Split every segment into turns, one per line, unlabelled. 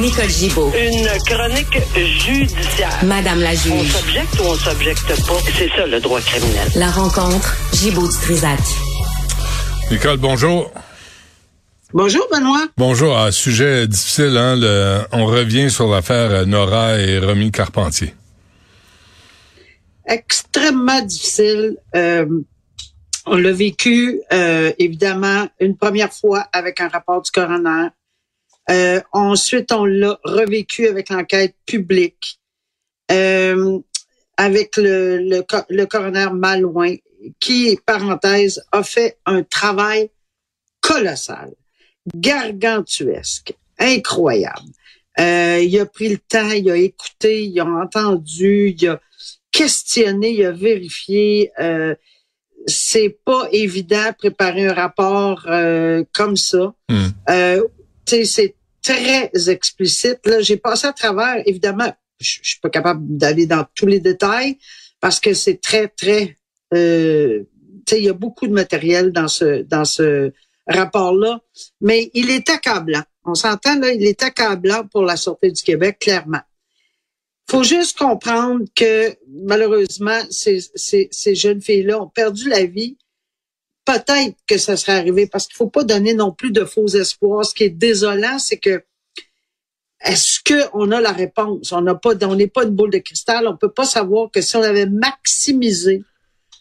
Nicole Gibaud.
Une chronique judiciaire.
Madame la
On
juge.
s'objecte ou on s'objecte pas. C'est ça le droit criminel.
La rencontre, Gibaud du Trisac.
Nicole, bonjour.
Bonjour, Benoît.
Bonjour. Un sujet difficile, hein, le- on revient sur l'affaire Nora et Romy Carpentier.
Extrêmement difficile. Euh, on l'a vécu, euh, évidemment, une première fois avec un rapport du coroner. Euh, ensuite, on l'a revécu avec l'enquête publique, euh, avec le, le, le coroner Malouin, qui, parenthèse, a fait un travail colossal, gargantuesque, incroyable. Euh, il a pris le temps, il a écouté, il a entendu, il a questionné, il a vérifié. Euh, c'est pas évident préparer un rapport euh, comme ça.
Hmm.
Euh, c'est très explicite. Là, j'ai passé à travers, évidemment, je suis pas capable d'aller dans tous les détails parce que c'est très, très euh, il y a beaucoup de matériel dans ce dans ce rapport-là, mais il est accablant. On s'entend là, il est accablant pour la Sûreté du Québec, clairement. faut juste comprendre que malheureusement, ces, ces, ces jeunes filles-là ont perdu la vie. Peut-être que ça serait arrivé parce qu'il faut pas donner non plus de faux espoirs. Ce qui est désolant, c'est que est-ce qu'on a la réponse? On n'a pas, on n'est pas une boule de cristal. On peut pas savoir que si on avait maximisé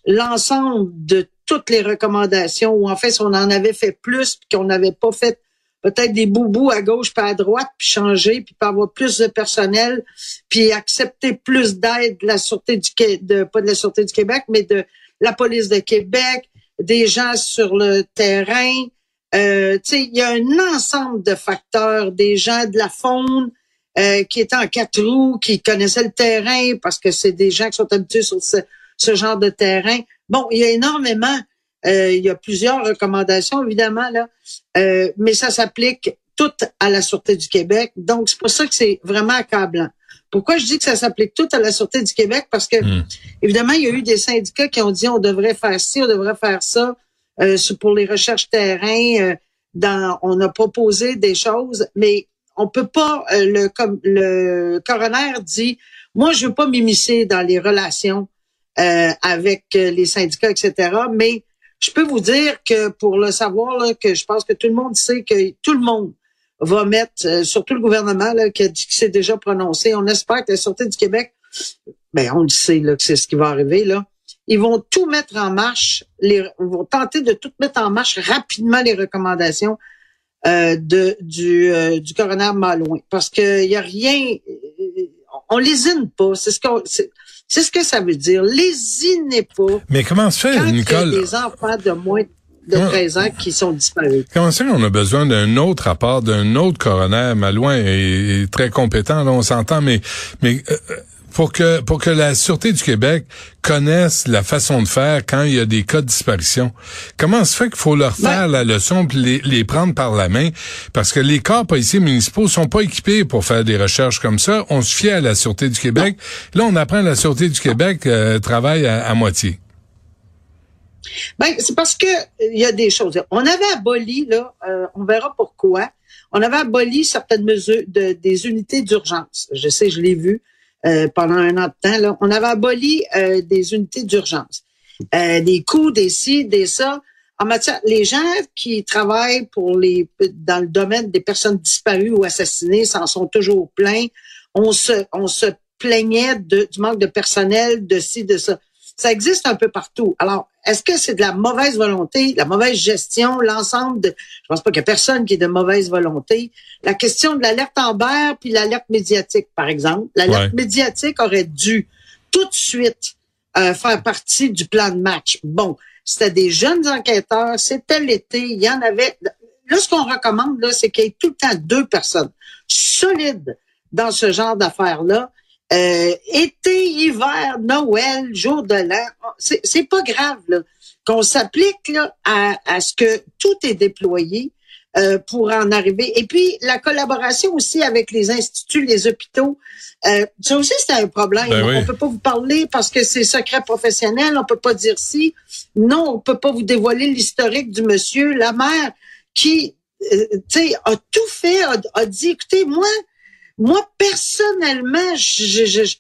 l'ensemble de toutes les recommandations, ou en fait, si on en avait fait plus, puis qu'on n'avait pas fait peut-être des boubous à gauche pas à droite, puis changer, puis pas avoir plus de personnel, puis accepter plus d'aide de la Sûreté du de, pas de la Sûreté du Québec, mais de la police de Québec, des gens sur le terrain. Euh, il y a un ensemble de facteurs, des gens de la faune euh, qui étaient en quatre roues, qui connaissaient le terrain parce que c'est des gens qui sont habitués sur ce, ce genre de terrain. Bon, il y a énormément, euh, il y a plusieurs recommandations évidemment là, euh, mais ça s'applique tout à la Sûreté du Québec. Donc c'est pour ça que c'est vraiment accablant. Pourquoi je dis que ça s'applique tout à la Sûreté du Québec? Parce que
Hmm.
évidemment il y a eu des syndicats qui ont dit on devrait faire ci, on devrait faire ça euh, pour les recherches terrain. euh, dans, on a proposé des choses, mais on peut pas. euh, le comme le coroner dit, moi je veux pas m'immiscer dans les relations euh, avec euh, les syndicats, etc. Mais je peux vous dire que pour le savoir, là, que je pense que tout le monde sait que tout le monde va mettre, euh, surtout le gouvernement là, qui a dit qui s'est déjà prononcé. On espère que la Sûreté du Québec, ben on le sait là, que c'est ce qui va arriver là. Ils vont tout mettre en marche, les, ils vont tenter de tout mettre en marche rapidement les recommandations euh, de du euh, du coroner Malouin, parce que il y a rien, euh, on lésine pas. C'est ce qu'on, c'est, c'est ce que ça veut dire. Lésinez pas
Mais comment se fait,
quand il y a
Nicole?
des enfants de moins de
Comment-
13 ans qui sont disparus.
Comment ça qu'on a besoin d'un autre rapport, d'un autre coroner? Malouin est, est très compétent, là, on s'entend, mais, mais euh, pour que pour que la Sûreté du Québec connaisse la façon de faire quand il y a des cas de disparition, comment se fait qu'il faut leur faire la leçon puis les, les prendre par la main? Parce que les corps policiers municipaux sont pas équipés pour faire des recherches comme ça. On se fie à la Sûreté du Québec. Là, on apprend que la Sûreté du Québec euh, travaille à, à moitié.
Ben, c'est parce que euh, il y a des choses. On avait aboli, là, euh, on verra pourquoi, on avait aboli certaines mesures de, des unités d'urgence. Je sais, je l'ai vu euh, pendant un an de temps. Là. On avait aboli des unités d'urgence. Des coups, des ci, des ça. En matière, les gens qui travaillent pour les dans le domaine des personnes disparues ou assassinées s'en sont toujours pleins. On se, on se plaignait du manque de personnel, de ci, de ça. Ça existe un peu partout. Alors, est-ce que c'est de la mauvaise volonté, la mauvaise gestion, l'ensemble de... Je pense pas qu'il y a personne qui est de mauvaise volonté. La question de l'alerte Amber puis l'alerte médiatique, par exemple. L'alerte
Ouais.
médiatique aurait dû tout de suite euh, faire partie du plan de match. Bon, c'était des jeunes enquêteurs, c'était l'été, il y en avait... Là, ce qu'on recommande, là, c'est qu'il y ait tout le temps deux personnes solides dans ce genre d'affaires-là. Euh, été, hiver, Noël, jour de l'an, c'est c'est pas grave là qu'on s'applique là à, à ce que tout est déployé euh, pour en arriver. Et puis la collaboration aussi avec les instituts, les hôpitaux, euh, ça aussi c'est un problème.
Ben oui.
On peut pas vous parler parce que c'est secret professionnel. On peut pas dire si. Non, on peut pas vous dévoiler l'historique du monsieur, la mère qui, euh, tu sais, a tout fait, a, a dit, écoutez, moi moi, personnellement, je, je, je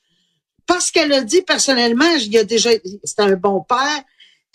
parce qu'elle a dit personnellement, il a déjà, c'est un bon père.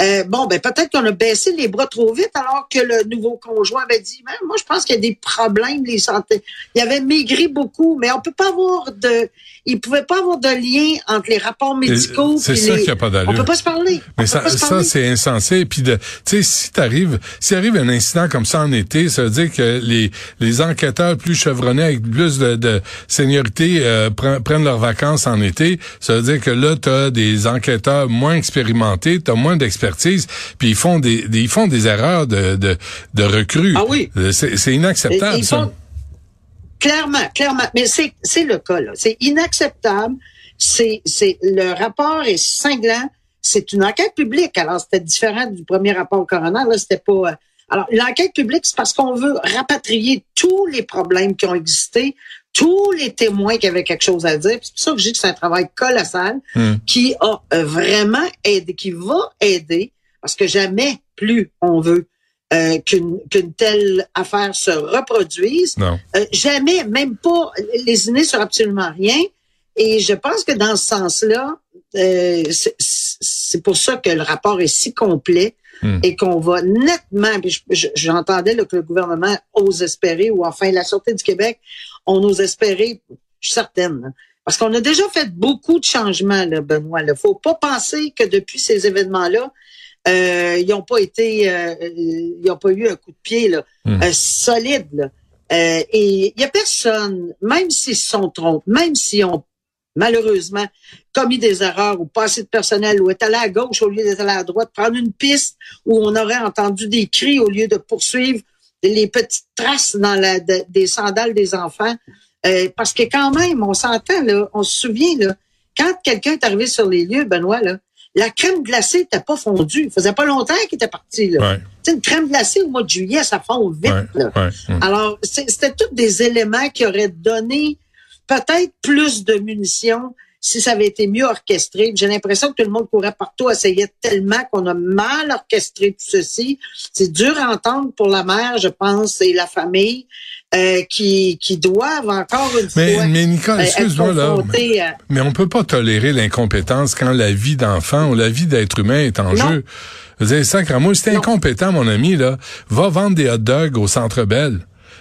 Euh, bon, ben peut-être qu'on a baissé les bras trop vite alors que le nouveau conjoint avait dit, ben, moi je pense qu'il y a des problèmes les santé. Il avait maigri beaucoup, mais on peut pas avoir de, il pouvait pas avoir de lien entre les rapports médicaux.
C'est ça
les...
qui a pas d'allure.
On peut pas se parler.
Mais ça, ça c'est insensé. Puis de, tu sais, si t'arrives, s'il arrive un incident comme ça en été, ça veut dire que les les enquêteurs plus chevronnés avec plus de, de seniorité euh, prennent leurs vacances en été. Ça veut dire que là, t'as des enquêteurs moins expérimentés, t'as moins puis ils font des, ils font des erreurs de, de, de recrues.
Ah oui.
C'est inacceptable, ils ça.
clairement, clairement. Mais c'est, c'est le cas, là. C'est inacceptable. C'est, c'est, le rapport est cinglant. C'est une enquête publique. Alors, c'était différent du premier rapport coroner. Là, c'était pas, euh, alors, l'enquête publique, c'est parce qu'on veut rapatrier tous les problèmes qui ont existé, tous les témoins qui avaient quelque chose à dire. C'est pour ça que je dis que c'est un travail colossal
hmm.
qui a euh, vraiment aidé, qui va aider, parce que jamais plus on veut euh, qu'une qu'une telle affaire se reproduise.
Non.
Euh, jamais, même pas lésiner sur absolument rien. Et je pense que dans ce sens-là, euh, c'est pour ça que le rapport est si complet
Hmm.
et qu'on va nettement, j'entendais que le gouvernement ose espérer, ou enfin la Sûreté du Québec, on ose espérer, je suis certaine, parce qu'on a déjà fait beaucoup de changements, là, Benoît. Il ne faut pas penser que depuis ces événements-là, euh, ils n'ont pas été, euh, ils n'ont pas eu un coup de pied là,
hmm.
euh, solide. Là. Euh, et il y a personne, même s'ils se sont trompés, même s'ils ont malheureusement, commis des erreurs ou pas assez de personnel ou est allé à gauche au lieu d'être allé à droite, prendre une piste où on aurait entendu des cris au lieu de poursuivre les petites traces dans la, des sandales des enfants. Euh, parce que quand même, on s'entend, là, on se souvient, là, quand quelqu'un est arrivé sur les lieux, Benoît, là, la crème glacée n'était pas fondue. Ça faisait pas longtemps qu'il était parti. Là.
Ouais.
Une crème glacée au mois de juillet, ça fond vite.
Ouais,
là. Alors, c'était tous des éléments qui auraient donné peut-être plus de munitions si ça avait été mieux orchestré. J'ai l'impression que tout le monde courait partout, essayait tellement qu'on a mal orchestré tout ceci. C'est dur à entendre pour la mère, je pense, et la famille. Euh, qui, qui doivent encore une
mais,
fois.
Mais Nicole,
euh,
excuse-moi là. Mais, à... mais, on peut pas tolérer l'incompétence quand la vie d'enfant ou la vie d'être humain est en
non.
jeu. Moi, si t'es incompétent, mon ami, là, va vendre des hot dogs au Centre Bell.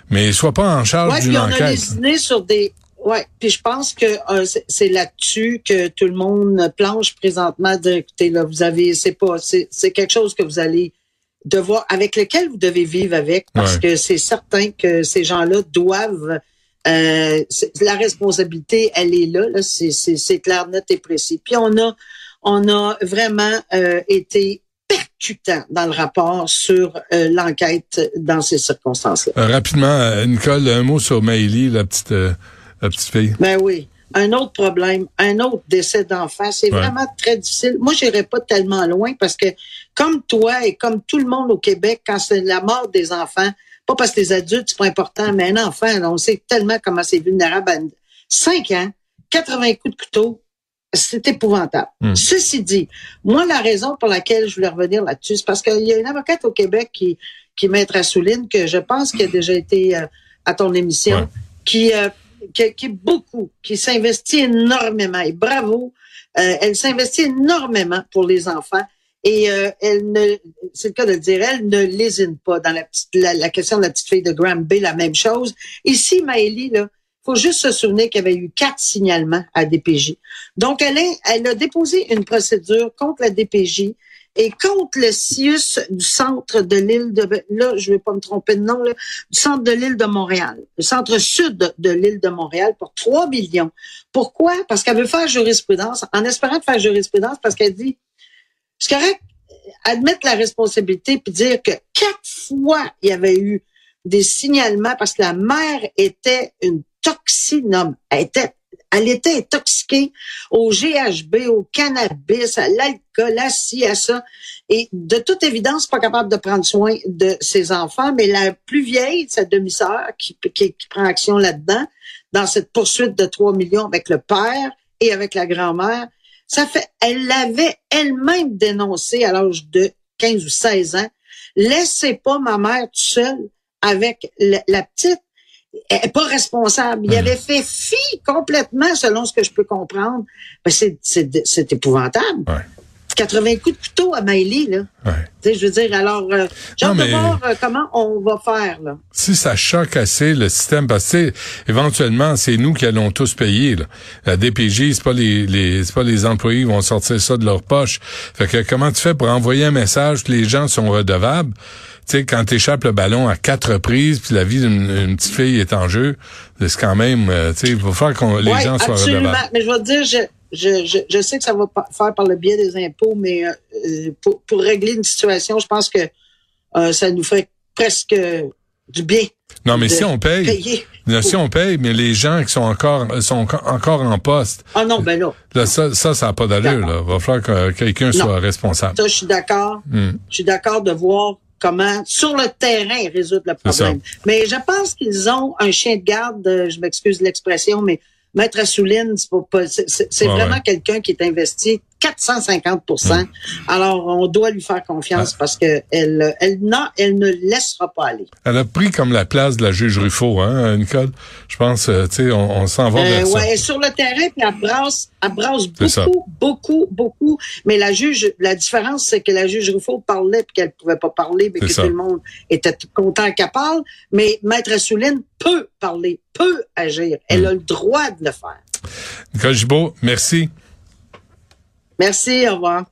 Mais sois pas en charge
ouais,
d'une enquête.
On a lésiné sur des, Ouais, puis je pense que euh, c'est là-dessus que tout le monde planche présentement. De, écoutez, là, vous avez, c'est pas, c'est quelque chose que vous allez devoir, avec lequel vous devez vivre avec, parce
ouais.
que c'est certain que ces gens-là doivent. Euh, la responsabilité, elle est là. là c'est clair, net et précis. Puis on a, on a vraiment euh, été percutant dans le rapport sur euh, l'enquête dans ces circonstances-là.
rapidement, Nicole, un mot sur Maëlie, la petite la petite fille.
Ben oui. Un autre problème, un autre décès d'enfant, c'est
ouais.
vraiment très difficile. Moi, j'irai pas tellement loin parce que, comme toi et comme tout le monde au Québec, quand c'est la mort des enfants, pas parce que les adultes, c'est pas important, mais un enfant, là, on sait tellement comment c'est vulnérable à 5 ans, 80 coups de couteau, c'est épouvantable.
Mm.
Ceci dit, moi, la raison pour laquelle je voulais revenir là-dessus, c'est parce qu'il y a une avocate au Québec qui, qui maître Assouline, que je pense qui a déjà été euh, à ton émission,
ouais.
qui, euh, qui, qui, beaucoup, qui s'investit énormément. Et bravo, euh, elle s'investit énormément pour les enfants. Et euh, elle ne, c'est le cas de le dire, elle ne lésine pas dans la, petite, la, la question de la petite fille de Graham Bay, la même chose. Ici, Maëlie, là, faut juste se souvenir qu'il y avait eu quatre signalements à DPJ. Donc, elle, est, elle a déposé une procédure contre la DPJ et contre le CIUS du centre de l'île de là, je vais pas me tromper de nom là, centre de l'île de Montréal, le centre sud de, l'île de Montréal pour 3 millions. Pourquoi? Parce qu'elle veut faire jurisprudence en espérant faire jurisprudence parce qu'elle dit c'est correct admettre la responsabilité puis dire que quatre fois il y avait eu des signalements parce que la mère était une toxinome, elle était elle était intoxiquée au GHB, au cannabis, à l'alcool, à ci, à ça. Et de toute évidence, pas capable de prendre soin de ses enfants. Mais la plus vieille, sa demi-sœur, qui, qui, qui, prend action là-dedans, dans cette poursuite de 3 millions avec le père et avec la grand-mère, ça fait, elle l'avait elle-même dénoncé à l'âge de 15 ou 16 ans. Laissez pas ma mère toute seule avec la, la petite. Est pas responsable. Il
Mhm.
avait fait fi complètement, selon ce que je peux comprendre. Ben, c'est, c'est, c'est épouvantable.
Ouais.
80 coups de couteau à Maïli, là.
Ouais.
Tu sais, je veux dire, alors, euh, j'ai hâte de voir euh, comment on va faire, là.
si ça choque assez le système, parce que tu sais, éventuellement, c'est nous qui allons tous payer. Là. La DPJ, c'est pas les, les c'est pas les employés qui vont sortir ça de leur poche. Fait que comment tu fais pour envoyer un message que les gens sont redevables? Tu sais, quand tu échappes le ballon à quatre reprises, puis la vie d'une une petite fille est en jeu, c'est quand même, euh, tu sais, il faut faire que les
Ouais,
gens soient
absolument.
redevables.
Mais je vais te dire, je, je, je, je sais que ça va pas faire par le biais des impôts, mais euh, pour, pour régler une situation, je pense que euh, ça nous ferait presque du bien
Non, mais si on paye,
payer.
non, si on paye, mais les gens qui sont encore sont encore en poste,
Ah non, ben là,
là, ça, ça, ça n'a pas d'allure. Là. Va falloir que quelqu'un soit responsable.
ça, je suis d'accord.
Hmm.
Je suis d'accord de voir comment, sur le terrain, résoudre le problème. Mais je pense qu'ils ont un chien de garde, euh, je m'excuse l'expression, mais Maître Assouline, c'est c'est- vraiment
ouais.
quelqu'un qui est investi 450%
Hmm.
Alors, on doit lui faire
Ah.
confiance parce que elle, elle, non, elle ne laissera pas aller.
Elle a pris comme la place de la juge Ruffo, hein, Nicole? Je pense, euh, tu sais, on, on s'en va
Euh,
vers ça.
ouais, elle est sur le terrain, puis elle brasse, elle brasse
ça.
beaucoup, beaucoup, beaucoup. Mais la juge, la différence, c'est que la juge Ruffo parlait puis qu'elle pouvait pas parler, mais que
ça.
tout le monde était content qu'elle parle. Mais Maître Assouline peut parler, peut agir. Elle
Mm.
a le droit de le faire.
Nicole Gibault, merci.
Merci, au revoir.